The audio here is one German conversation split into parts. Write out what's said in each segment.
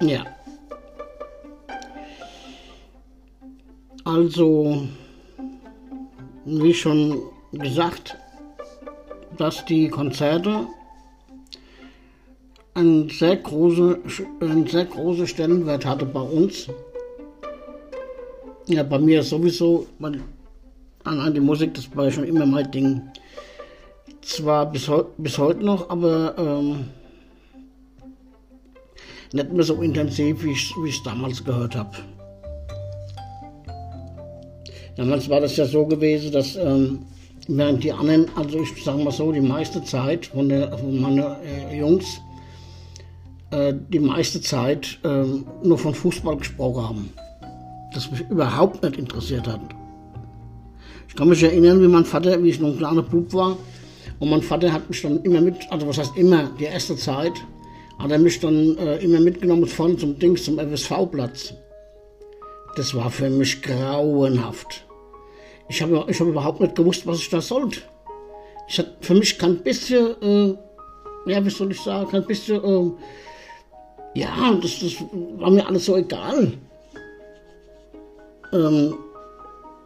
Ja. Also, wie schon gesagt, dass die Konzerte einen sehr großen einen sehr große Stellenwert hatte bei uns. Ja, bei mir sowieso, weil an die Musik, das war schon immer mein Ding. Zwar bis, bis heute noch, aber ähm, nicht mehr so intensiv, wie ich es damals gehört habe. Damals war das ja so gewesen, dass ähm, während die anderen, also ich sage mal so, die meiste Zeit von, der, von meinen äh, Jungs, äh, die meiste Zeit äh, nur von Fußball gesprochen haben. Das mich überhaupt nicht interessiert hat. Ich kann mich erinnern, wie mein Vater, wie ich noch ein kleiner Bub war, und mein Vater hat mich dann immer mit, also was heißt immer, die erste Zeit, hat er mich dann äh, immer mitgenommen vorne zum Dings, zum FSV-Platz. Das war für mich grauenhaft. Ich habe ich hab überhaupt nicht gewusst, was ich da sollte. Ich hatte für mich kein bisschen, äh, ja, wie soll ich sagen, kein bisschen, äh, ja, das, das war mir alles so egal. Ähm,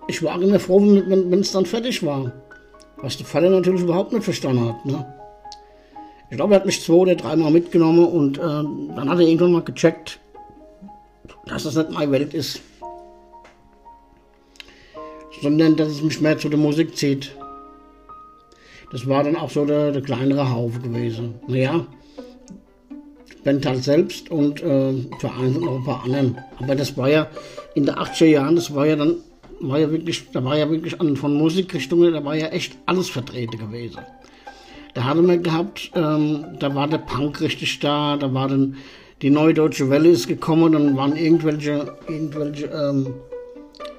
ich war immer froh, wenn, es dann fertig war. Was der Vater natürlich überhaupt nicht verstanden hat. Ne? Ich glaube, er hat mich zwei oder dreimal mitgenommen und äh, dann hat er irgendwann mal gecheckt, dass das nicht meine Welt ist. Sondern dass es mich mehr zu der Musik zieht. Das war dann auch so der, der kleinere Haufe gewesen. Naja, Band halt selbst und äh, für einen und noch ein paar anderen. Aber das war ja in den 80er Jahren, das war ja dann war ja wirklich, da war ja wirklich an, von Musikrichtungen, da war ja echt alles vertreten gewesen. Da hatte man gehabt, ähm, da war der Punk richtig da, da war dann die Neue Deutsche Welle ist gekommen, dann waren irgendwelche, irgendwelche, ähm,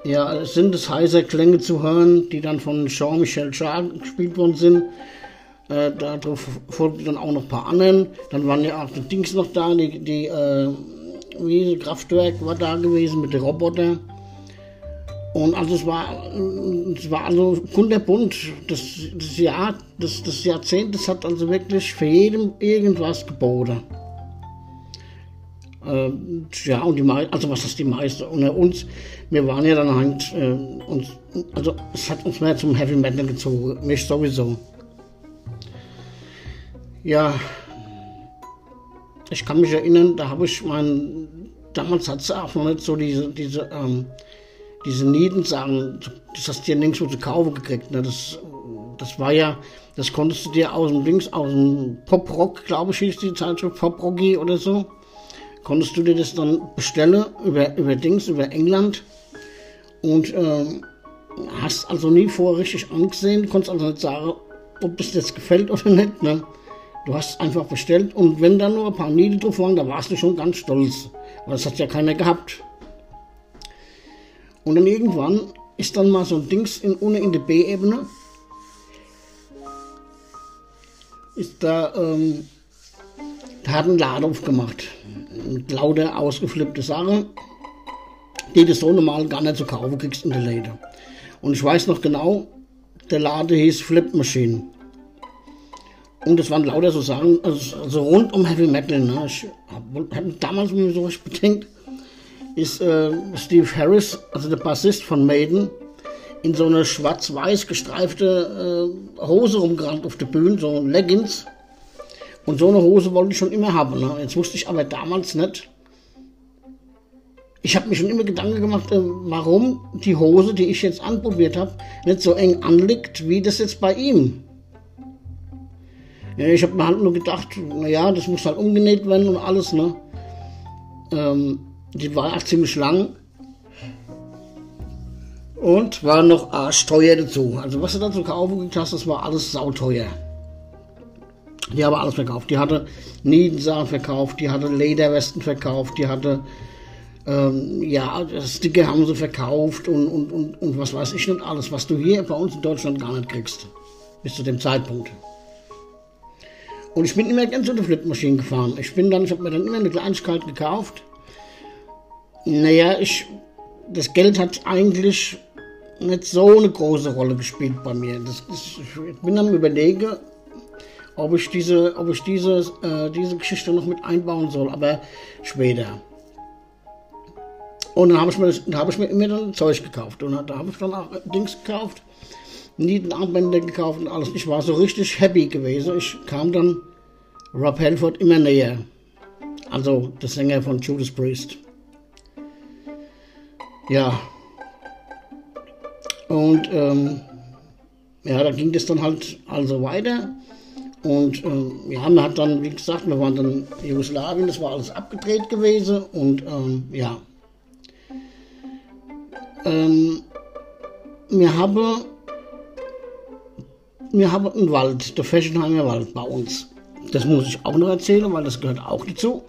ja, Synthesizer-Klänge zu hören, die dann von Jean-Michel Jarre gespielt worden sind. Äh, darauf folgten dann auch noch ein paar anderen. Dann waren ja auch die Dings noch da, die, die äh, wie Kraftwerk war da gewesen mit den Robotern. Und also es war, es war also kunterbunt. Das, das Jahr, das, das Jahrzehnt, das hat also wirklich für jeden irgendwas geboten. Äh, ja, und die meisten, also was ist die meisten? Unter uns, wir waren ja dann halt, äh, uns, also es hat uns mehr zum Heavy Metal gezogen, mich sowieso. Ja, ich kann mich erinnern, da habe ich mein, damals hat es auch noch nicht so diese, diese, ähm, diese Niedensachen, das hast du ja nirgendwo zu kaufen gekriegt. Ne? Das, das war ja, das konntest du dir aus dem Dings, aus dem Pop-Rock, glaube ich, hieß die Zeitschrift Pop-Rocky oder so, konntest du dir das dann bestellen über, über Dings, über England und ähm, hast also nie vorher richtig angesehen, konntest also nicht sagen, ob es dir jetzt gefällt oder nicht. Ne? Du hast einfach bestellt und wenn da nur ein paar Niedel drauf waren, da warst du schon ganz stolz, weil das hat ja keiner gehabt. Und dann irgendwann ist dann mal so ein Dings in, ohne in der B-Ebene. Ist da, ähm, hat ein Laden aufgemacht. Lauter ausgeflippte Sachen, die du so normal gar nicht zu kaufen kriegst in der Läden. Und ich weiß noch genau, der Laden hieß Flip Machine. Und es waren lauter so Sachen, also, also rund um Heavy Metal. Ne? Ich habe damals mir so was bedenkt, ist äh, Steve Harris, also der Bassist von Maiden, in so eine schwarz-weiß gestreifte äh, Hose rumgerannt auf der Bühne, so Leggings. Und so eine Hose wollte ich schon immer haben. Ne? Jetzt wusste ich aber damals nicht. Ich habe mir schon immer Gedanken gemacht, äh, warum die Hose, die ich jetzt anprobiert habe, nicht so eng anliegt, wie das jetzt bei ihm. Ja, ich habe mir halt nur gedacht, naja, das muss halt umgenäht werden und alles. Ne? Ähm, die war ziemlich lang. Und war noch arschteuer dazu. Also was du dazu kaufen hast, das war alles sauteuer. Die haben alles verkauft. Die hatte Niedensachen verkauft, die hatte Lederwesten verkauft, die hatte ähm, ja, Sticker haben sie verkauft und, und, und, und was weiß ich nicht alles, was du hier bei uns in Deutschland gar nicht kriegst. Bis zu dem Zeitpunkt. Und ich bin immer ganz unter Flipmaschinen gefahren. Ich bin dann, ich habe mir dann immer eine Kleinigkeit gekauft naja, ich, das Geld hat eigentlich nicht so eine große Rolle gespielt bei mir. Das, das, ich bin am überlegen, ob ich diese, ob ich diese, äh, diese Geschichte noch mit einbauen soll, aber später. Und dann habe ich mir, da habe ich mir immer dann Zeug gekauft und da habe ich dann auch Dings gekauft, Nietenarmbänder gekauft und alles. Ich war so richtig happy gewesen. Ich kam dann Rob Halford immer näher. Also der Sänger von Judas Priest. Ja. Und ähm, ja, da ging das dann halt also weiter. Und ähm, ja, man hat dann, wie gesagt, wir waren dann in Jugoslawien, das war alles abgedreht gewesen. Und ähm, ja. Ähm, wir haben, wir haben einen Wald, der Feschenheimer Wald bei uns. Das muss ich auch noch erzählen, weil das gehört auch dazu.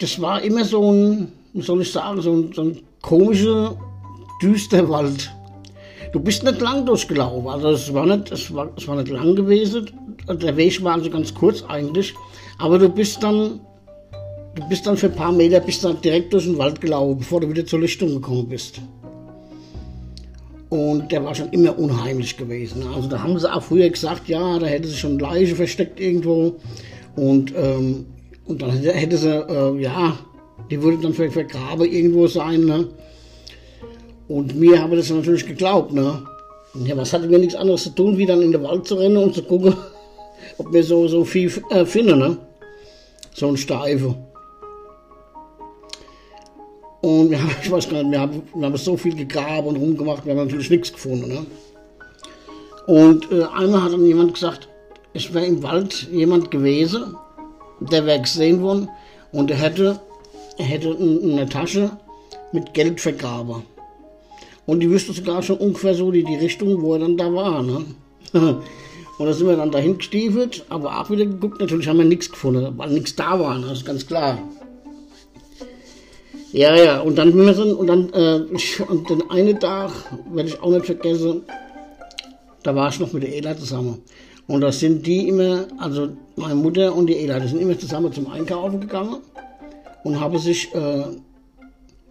Das war immer so ein, wie soll ich sagen, so ein, so ein komischer, düster Wald. Du bist nicht lang durchgelaufen, also es war nicht, es war, es war nicht lang gewesen. Der Weg war also ganz kurz eigentlich, aber du bist dann, du bist dann für ein paar Meter bist dann direkt durch den Wald gelaufen, bevor du wieder zur Lichtung gekommen bist. Und der war schon immer unheimlich gewesen. Also da haben sie auch früher gesagt, ja, da hätte sich schon Leiche versteckt irgendwo. Und, ähm, und dann hätte sie, äh, ja, die würde dann vielleicht vergraben irgendwo sein. Ne? Und mir habe das natürlich geglaubt. Ne? Ja, was hatte mir nichts anderes zu tun, wie dann in den Wald zu rennen und zu gucken, ob wir so, so viel äh, finden. Ne? So ein Steife. Und wir haben, ich weiß gar nicht, wir haben, wir haben so viel gegraben und rumgemacht, wir haben natürlich nichts gefunden. Ne? Und äh, einmal hat dann jemand gesagt, es wäre im Wald jemand gewesen, der wäre gesehen worden und er hätte, er hätte eine Tasche mit Geld vergraben. Und die wüsste sogar schon ungefähr so die, die Richtung, wo er dann da war. Ne? und da sind wir dann dahin gestiefelt, aber auch wieder geguckt, natürlich haben wir nichts gefunden, weil nichts da war, ne? das ist ganz klar. Ja, ja, und dann, und dann, äh, und den einen Tag, werde ich auch nicht vergessen, da war ich noch mit der Ela zusammen. Und da sind die immer, also meine Mutter und die Ela, die sind immer zusammen zum Einkaufen gegangen und haben sich, äh,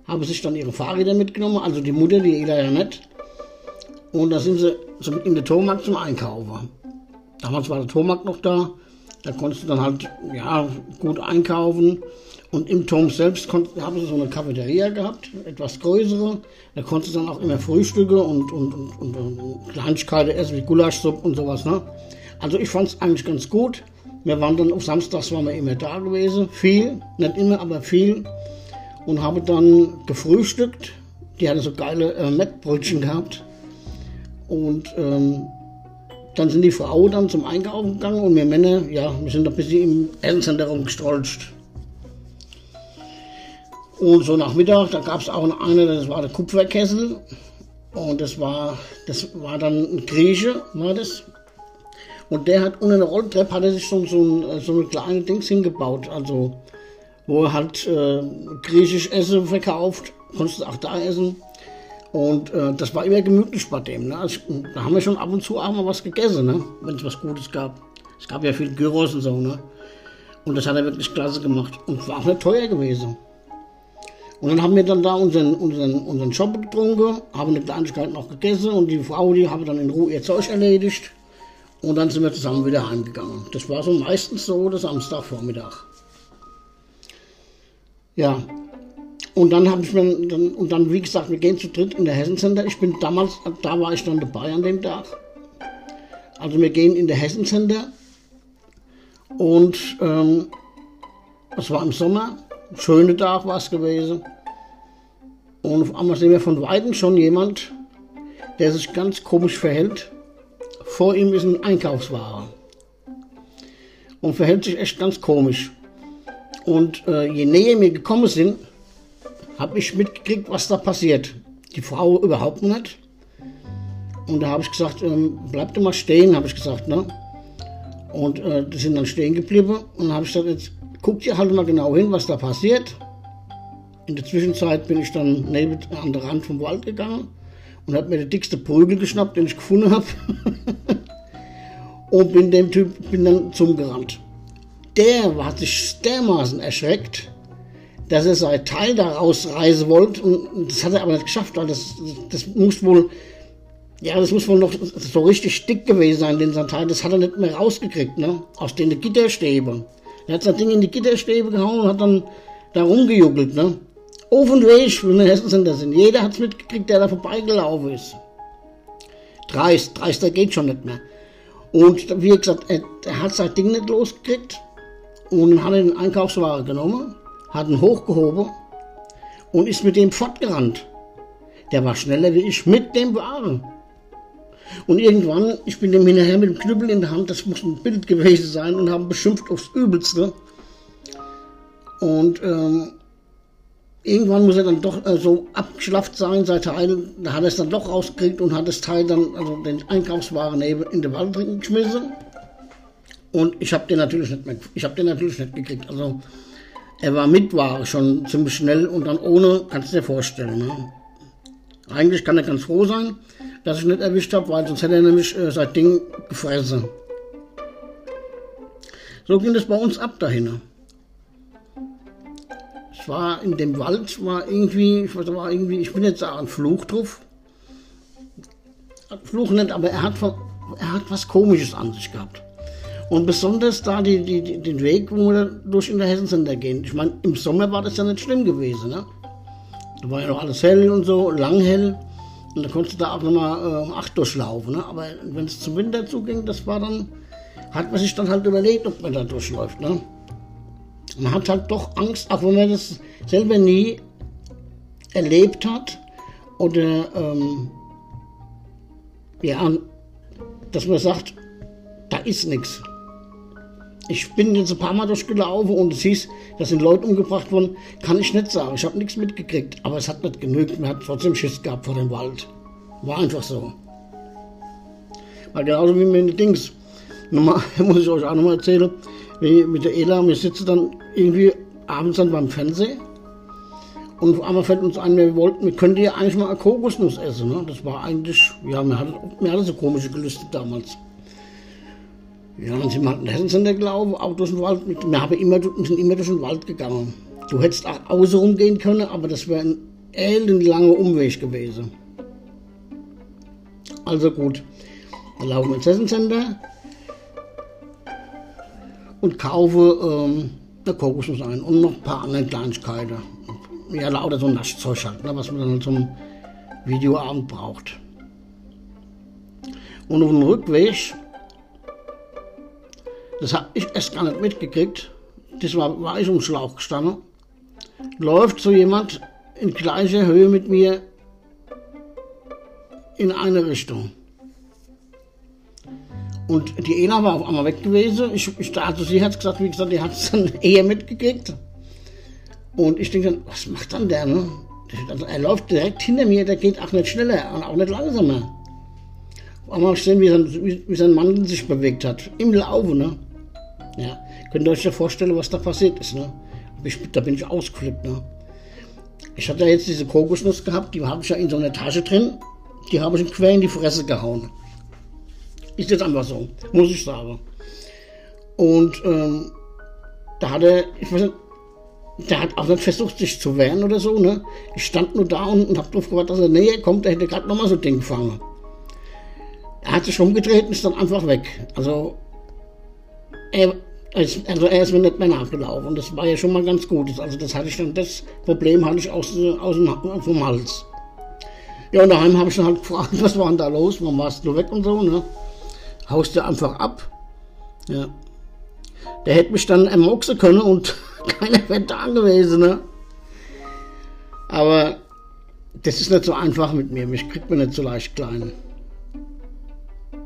haben sich dann ihre Fahrräder mitgenommen, also die Mutter, die Ela ja nicht. Und da sind sie zum, in den Tormarkt zum Einkaufen. Damals war der Tormarkt noch da, da konntest du dann halt, ja, gut einkaufen. Und im Turm selbst haben sie so eine Cafeteria gehabt, etwas größere. Da konntest du dann auch immer Frühstücke und, und, und, und, und Kleinigkeiten essen, wie Gulaschsuppe und sowas. Ne? Also ich fand es eigentlich ganz gut. Wir waren dann auf Samstags waren wir immer da gewesen, viel, nicht immer, aber viel. Und habe dann gefrühstückt. Die hatten so geile äh, Mettbrötchen gehabt. Und ähm, dann sind die Frauen dann zum Einkaufen gegangen und wir Männer, ja, wir sind ein bisschen im Elterncenter rumgestrolcht. Und so nach Mittag, da gab es auch eine, das war der Kupferkessel. Und das war, das war dann ein Grieche, war das. Und der hat unter einer Rolltreppe hat er sich so, so, ein, so eine kleine Dings hingebaut. Also, wo er halt äh, griechisch Essen verkauft. Konntest auch da essen. Und äh, das war immer gemütlich bei dem. Ne? Also, da haben wir schon ab und zu auch mal was gegessen, ne? wenn es was Gutes gab. Es gab ja viel Gyros und so. Ne? Und das hat er wirklich klasse gemacht. Und war auch nicht teuer gewesen. Und dann haben wir dann da unseren, unseren, unseren Shop getrunken, haben eine Kleinigkeit noch gegessen und die Frau, die habe dann in Ruhe ihr Zeug erledigt. Und dann sind wir zusammen wieder heimgegangen. Das war so meistens so der Samstagvormittag. Ja. Und dann habe ich mir, dann, und dann, wie gesagt, wir gehen zu dritt in der Hessen Center. Ich bin damals, da war ich dann dabei an dem Tag. Also wir gehen in der Hessen Center. Und ähm, es war im Sommer schöner Tag war es gewesen. Und auf einmal sehen wir von Weitem schon jemand, der sich ganz komisch verhält. Vor ihm ist ein Einkaufswagen. Und verhält sich echt ganz komisch. Und äh, je näher wir gekommen sind, habe ich mitgekriegt, was da passiert. Die Frau überhaupt nicht. Und da habe ich gesagt, ähm, bleib doch mal stehen, habe ich gesagt. Ne? Und äh, die sind dann stehen geblieben. Und habe ich gesagt, jetzt guckt ihr halt mal genau hin, was da passiert. In der Zwischenzeit bin ich dann neben an der Rand vom Wald gegangen und habe mir den dicksten Prügel geschnappt, den ich gefunden habe. und bin dem Typ bin dann zum gerannt. Der hat sich dermaßen erschreckt, dass er sein Teil daraus reisen wollte und das hat er aber nicht geschafft, weil das, das muss wohl Ja, das muss wohl noch so richtig dick gewesen sein, den Teil. Das hat er nicht mehr rausgekriegt, ne? Aus den Gitterstäben. Er hat sein Ding in die Gitterstäbe gehauen und hat dann da rumgejuckelt, ne? Auf und Weg, wenn wir Hessensender sind. Jeder hat's mitgekriegt, der da vorbeigelaufen ist. Dreist, dreister geht schon nicht mehr. Und wie gesagt, er, er hat sein Ding nicht losgekriegt und hat den Einkaufswagen genommen, hat ihn hochgehoben und ist mit dem fortgerannt. Der war schneller wie ich mit dem Wagen. Und irgendwann, ich bin dem hinterher mit dem Knüppel in der Hand, das muss ein Bild gewesen sein, und haben beschimpft aufs Übelste. Und ähm, irgendwann muss er dann doch äh, so abgeschlafft sein, sein Teil, da hat er es dann doch rausgekriegt und hat das Teil dann, also den Einkaufswagen in den Wald geschmissen. Und ich habe den natürlich nicht den natürlich nicht gekriegt. Also er war mit Ware schon ziemlich schnell und dann ohne, kannst du dir vorstellen. Ne? Eigentlich kann er ganz froh sein, dass ich nicht erwischt habe, weil sonst hätte er nämlich äh, sein Ding gefressen. So ging es bei uns ab dahin. Es war in dem Wald, war irgendwie, ich war irgendwie, ich bin jetzt da ein Fluch drauf. Fluch nicht, aber er hat, er hat was Komisches an sich gehabt. Und besonders da die, die, die, den Weg, wo wir durch in der Hessensender gehen. Ich meine, im Sommer war das ja nicht schlimm gewesen. Ne? Da war ja noch alles hell und so, lang hell. Und da konntest du da auch nochmal äh, acht durchlaufen. Ne? Aber wenn es zum Winter zuging, das war dann, hat man sich dann halt überlegt, ob man da durchläuft. Ne? Man hat halt doch Angst, auch wenn man das selber nie erlebt hat oder ähm, ja, dass man sagt, da ist nichts. Ich bin jetzt ein paar Mal durchgelaufen und es hieß, da sind Leute umgebracht worden. Kann ich nicht sagen. Ich habe nichts mitgekriegt. Aber es hat nicht genügt. Man hat trotzdem Schiss gehabt vor dem Wald. War einfach so. Weil genauso wie mit den Dings. Nochmal, muss ich euch auch nochmal erzählen. Mit der Ela. Wir sitzen dann irgendwie abends dann beim Fernsehen. Und auf einmal fällt uns ein, wir wollten, wir könnten ja eigentlich mal eine Kokosnuss essen. Ne? Das war eigentlich, ja, mir hatte, mir hatte so komische Gelüste damals. Ja, dann sind wir halt in Hessensender gelaufen, auch durch den Wald. Wir haben immer, sind immer durch den Wald gegangen. Du hättest auch außen rumgehen können, aber das wäre ein ellenlanger Umweg gewesen. Also gut, dann laufen wir ins Hessensender und kaufen ähm, eine Kokosnuss ein und noch ein paar andere Kleinigkeiten. Ja, lauter so Naschzeug halt, ne, was man dann zum Videoabend braucht. Und auf dem Rückweg das habe ich erst gar nicht mitgekriegt. Das war, war ich um Schlauch gestanden. Läuft so jemand in gleicher Höhe mit mir in eine Richtung. Und die Ena war auf einmal weg gewesen. Ich, ich dachte, sie hat gesagt, wie gesagt, die hat es dann eher mitgekriegt. Und ich denke dann, was macht dann der? Ne? Also er läuft direkt hinter mir, der geht auch nicht schneller und auch nicht langsamer. Auf einmal sehen, wie sein, wie, wie sein Mann sich bewegt hat. Im Laufe, ne? Ja. Könnt ihr euch ja vorstellen, was da passiert ist, ne? Da bin ich ausgeflippt, ne? Ich hatte ja jetzt diese Kokosnuss gehabt, die habe ich ja in so einer Tasche drin. Die habe ich quer in die Fresse gehauen. Ist jetzt einfach so, muss ich sagen. Und ähm, da hat er, ich weiß nicht, der hat auch nicht versucht, sich zu wehren oder so, ne? Ich stand nur da und, und habe drauf gewartet, dass er näher kommt. Er hätte gerade nochmal so ein Ding gefangen. Er hat sich umgedreht und ist dann einfach weg. Also, er, also er ist mir nicht mehr nachgelaufen. Das war ja schon mal ganz gut. Also das hatte ich dann, das Problem hatte ich aus, aus dem, Hals. Ja, und daheim habe ich dann halt gefragt, was war denn da los? Warum warst du weg und so, ne? Haust du einfach ab. Ja. Der hätte mich dann ermoxen können und keiner wäre da gewesen, ne? Aber das ist nicht so einfach mit mir. Mich kriegt man nicht so leicht klein.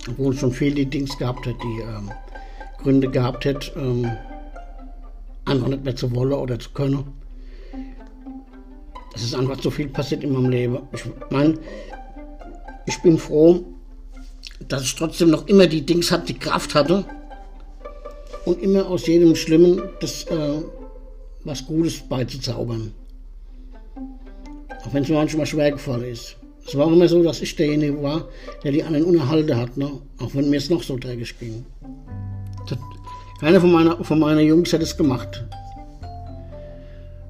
Obwohl schon viel die Dings gehabt hat, die ähm, Gründe gehabt hätte, ähm, einfach nicht mehr zu wollen oder zu können. Es ist einfach zu viel passiert in meinem Leben. Ich meine, ich bin froh, dass ich trotzdem noch immer die Dings hatte, die Kraft hatte und immer aus jedem Schlimmen das äh, was Gutes beizuzaubern. Auch wenn es mir manchmal schwer gefallen ist. Es war auch immer so, dass ich derjenige war, der die anderen unterhalten hat, ne? auch wenn mir es noch so dreckig ging. Keiner von meiner, von meiner Jungs hätte es gemacht.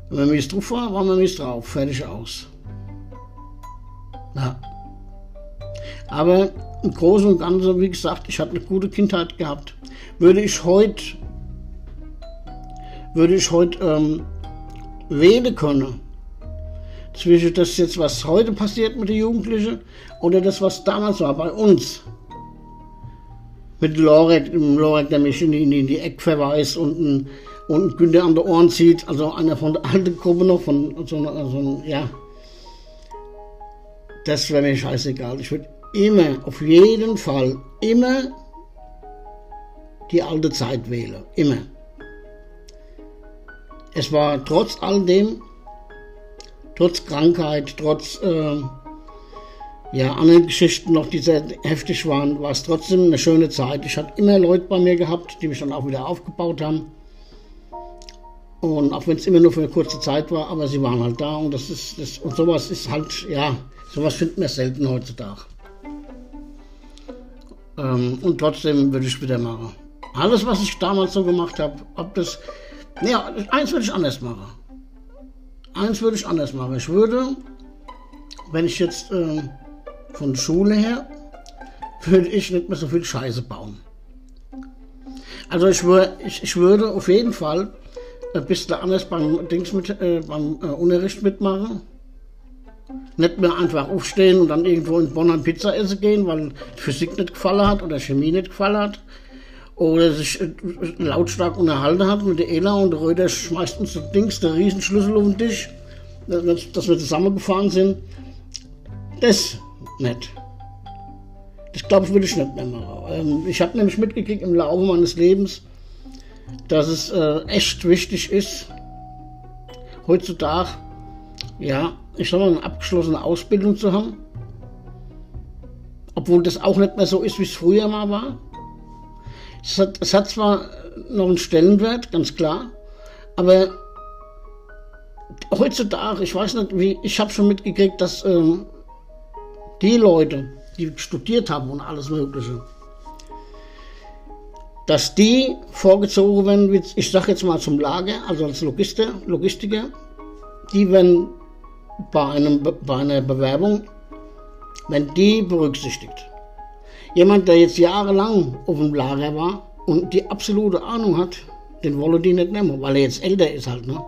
Wenn man mies drauf war, war man mies drauf. Fertig aus. Ja. Aber im Großen und Ganzen, wie gesagt, ich hatte eine gute Kindheit gehabt. Würde ich heute, würde ich heute ähm, wählen können, zwischen das jetzt, was heute passiert mit den Jugendlichen oder das, was damals war bei uns. Mit Lorek, Lorek der mich in die, in die Eck verweist und ein, und Günther an die Ohren zieht, also einer von der alten Gruppe noch, von so, so ja. Das wäre mir scheißegal. Ich würde immer, auf jeden Fall, immer die alte Zeit wählen. Immer. Es war trotz all dem, trotz Krankheit, trotz äh, ja, anderen Geschichten noch, die sehr heftig waren, war es trotzdem eine schöne Zeit. Ich hatte immer Leute bei mir gehabt, die mich dann auch wieder aufgebaut haben. Und auch wenn es immer nur für eine kurze Zeit war, aber sie waren halt da und das ist das, und sowas ist halt, ja, sowas finden wir selten heutzutage. Ähm, und trotzdem würde ich wieder machen. Alles, was ich damals so gemacht habe, ob das. Naja, eins würde ich anders machen. Eins würde ich anders machen. Ich würde, wenn ich jetzt äh, von Schule her, würde ich nicht mehr so viel Scheiße bauen. Also ich, würde, ich, ich würde auf jeden Fall ein bisschen anders beim, Dings mit, äh, beim äh, Unterricht mitmachen. Nicht mehr einfach aufstehen und dann irgendwo in Bonn ein Pizza essen gehen, weil Physik nicht gefallen hat oder Chemie nicht gefallen hat. Oder sich äh, lautstark unterhalten hat mit der Ela und der Röder schmeißt uns das Dings, der Riesenschlüssel auf den Tisch, dass wir zusammengefahren sind. Das nicht. Das glaube ich, würde ich nicht mehr machen. Ähm, ich habe nämlich mitgekriegt im Laufe meines Lebens, dass es äh, echt wichtig ist, heutzutage, ja, ich sag mal, eine abgeschlossene Ausbildung zu haben. Obwohl das auch nicht mehr so ist, wie es früher mal war. Es hat, es hat zwar noch einen Stellenwert, ganz klar, aber heutzutage, ich weiß nicht, wie, ich habe schon mitgekriegt, dass ähm, die Leute, die studiert haben und alles Mögliche, dass die vorgezogen werden, ich sage jetzt mal zum Lager, also als Logister, Logistiker, die werden bei, einem, bei einer Bewerbung, wenn die berücksichtigt. Jemand, der jetzt jahrelang auf dem Lager war und die absolute Ahnung hat, den wollen die nicht nehmen, weil er jetzt älter ist halt. Ne?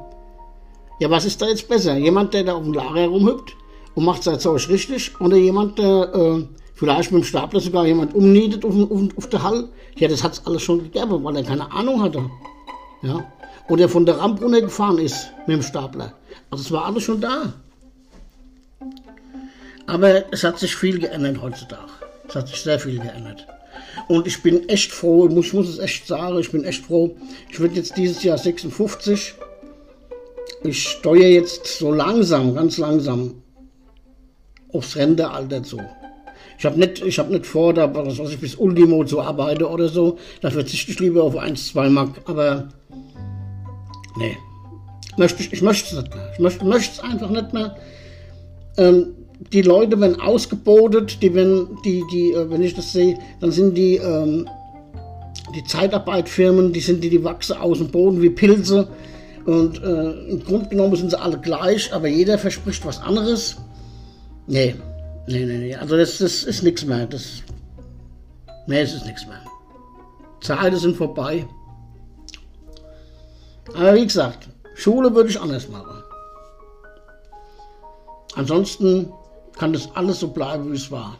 Ja, was ist da jetzt besser? Jemand, der da auf dem Lager rumhüpft und macht sein Zeug richtig oder jemand, der äh, vielleicht mit dem Stapler sogar jemand umnietet auf, auf, auf der Hall? Ja, das hat es alles schon gegeben, weil er keine Ahnung hatte. Ja? Oder von der Rampe runtergefahren ist mit dem Stapler. Also es war alles schon da. Aber es hat sich viel geändert heutzutage. Es hat sich sehr viel geändert. Und ich bin echt froh, ich muss es echt sagen, ich bin echt froh. Ich werde jetzt dieses Jahr 56. Ich steuere jetzt so langsam, ganz langsam aufs Rentealter zu. Ich habe nicht, hab nicht vor, da was ich, bis Ultimo zu arbeiten oder so. Da verzichte ich lieber auf 1, 2 Mark. Aber nee, ich, möchte es nicht mehr. Ich möchte es einfach nicht mehr. Ähm, die Leute werden ausgebotet, die, wenn, die, die, äh, wenn ich das sehe, dann sind die, ähm, die Zeitarbeitfirmen, die sind die, die wachsen aus dem Boden wie Pilze. Und äh, im Grunde genommen sind sie alle gleich, aber jeder verspricht was anderes. Nee, nee, nee, nee. Also das, das ist nichts mehr. Das, nee, es ist nichts mehr. Zeiten sind vorbei. Aber wie gesagt, Schule würde ich anders machen. Ansonsten kann das alles so bleiben, wie es war.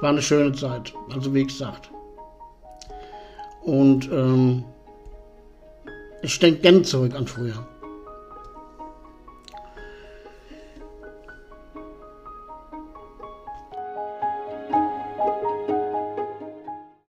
War eine schöne Zeit, also wie gesagt. Und ähm, ich denke gern zurück an früher.